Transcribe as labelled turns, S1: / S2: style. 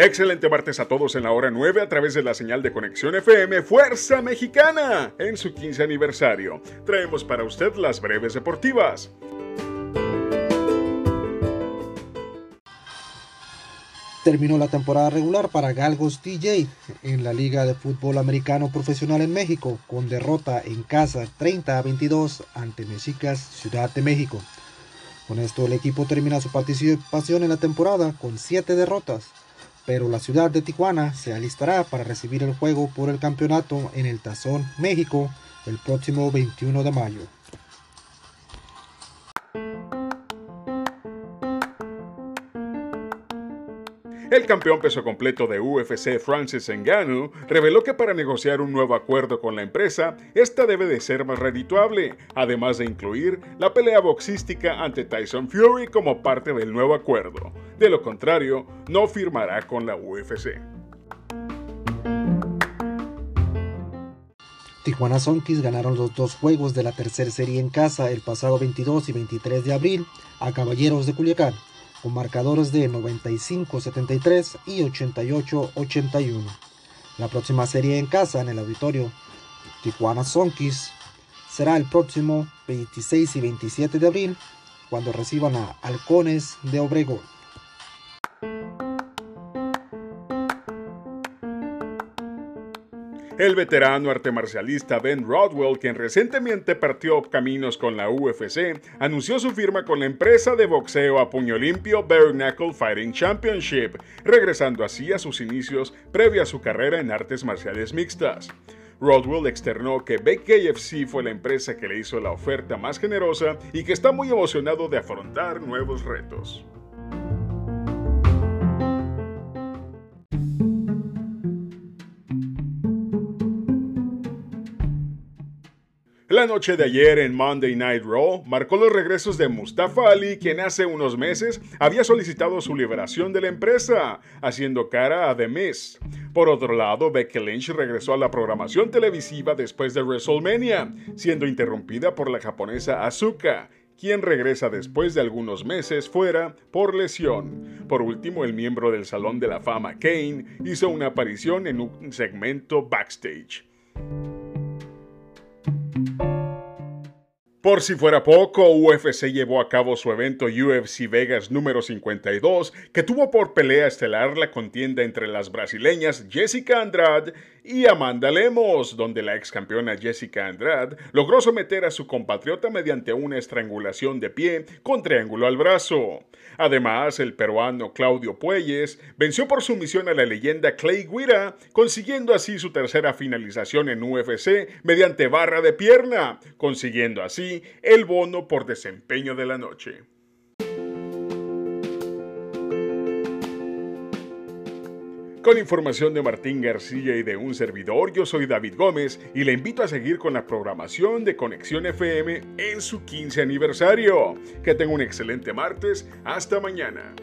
S1: Excelente martes a todos en la hora 9 a través de la señal de conexión FM Fuerza Mexicana en su 15 aniversario. Traemos para usted las breves deportivas.
S2: Terminó la temporada regular para Galgos DJ en la Liga de Fútbol Americano Profesional en México con derrota en casa 30 a 22 ante Mexicas Ciudad de México. Con esto el equipo termina su participación en la temporada con 7 derrotas pero la ciudad de Tijuana se alistará para recibir el juego por el campeonato en el Tazón México el próximo 21 de mayo.
S1: El campeón peso completo de UFC Francis Ngannou reveló que para negociar un nuevo acuerdo con la empresa, esta debe de ser más redituable, además de incluir la pelea boxística ante Tyson Fury como parte del nuevo acuerdo. De lo contrario, no firmará con la UFC.
S2: Tijuana Sonkis ganaron los dos juegos de la tercera serie en casa el pasado 22 y 23 de abril a Caballeros de Culiacán con marcadores de 95-73 y 88-81. La próxima serie en casa en el auditorio Tijuana Sonkis será el próximo 26 y 27 de abril cuando reciban a Halcones de Obregón.
S1: El veterano arte marcialista Ben Rodwell, quien recientemente partió caminos con la UFC, anunció su firma con la empresa de boxeo a puño limpio Bare Knuckle Fighting Championship, regresando así a sus inicios previo a su carrera en artes marciales mixtas. Rodwell externó que BKFC fue la empresa que le hizo la oferta más generosa y que está muy emocionado de afrontar nuevos retos. La noche de ayer en Monday Night Raw marcó los regresos de Mustafa Ali, quien hace unos meses había solicitado su liberación de la empresa, haciendo cara a The Miz. Por otro lado, Becky Lynch regresó a la programación televisiva después de WrestleMania, siendo interrumpida por la japonesa Asuka, quien regresa después de algunos meses fuera por lesión. Por último, el miembro del Salón de la Fama, Kane, hizo una aparición en un segmento backstage. Por si fuera poco, UFC llevó a cabo su evento UFC Vegas número 52, que tuvo por pelea estelar la contienda entre las brasileñas Jessica Andrade y Amanda Lemos, donde la ex campeona Jessica Andrade logró someter a su compatriota mediante una estrangulación de pie con triángulo al brazo. Además, el peruano Claudio Puelles venció por sumisión a la leyenda Clay Guida, consiguiendo así su tercera finalización en UFC mediante barra de pierna, consiguiendo el bono por desempeño de la noche. Con información de Martín García y de un servidor, yo soy David Gómez y le invito a seguir con la programación de Conexión FM en su 15 aniversario. Que tenga un excelente martes. Hasta mañana.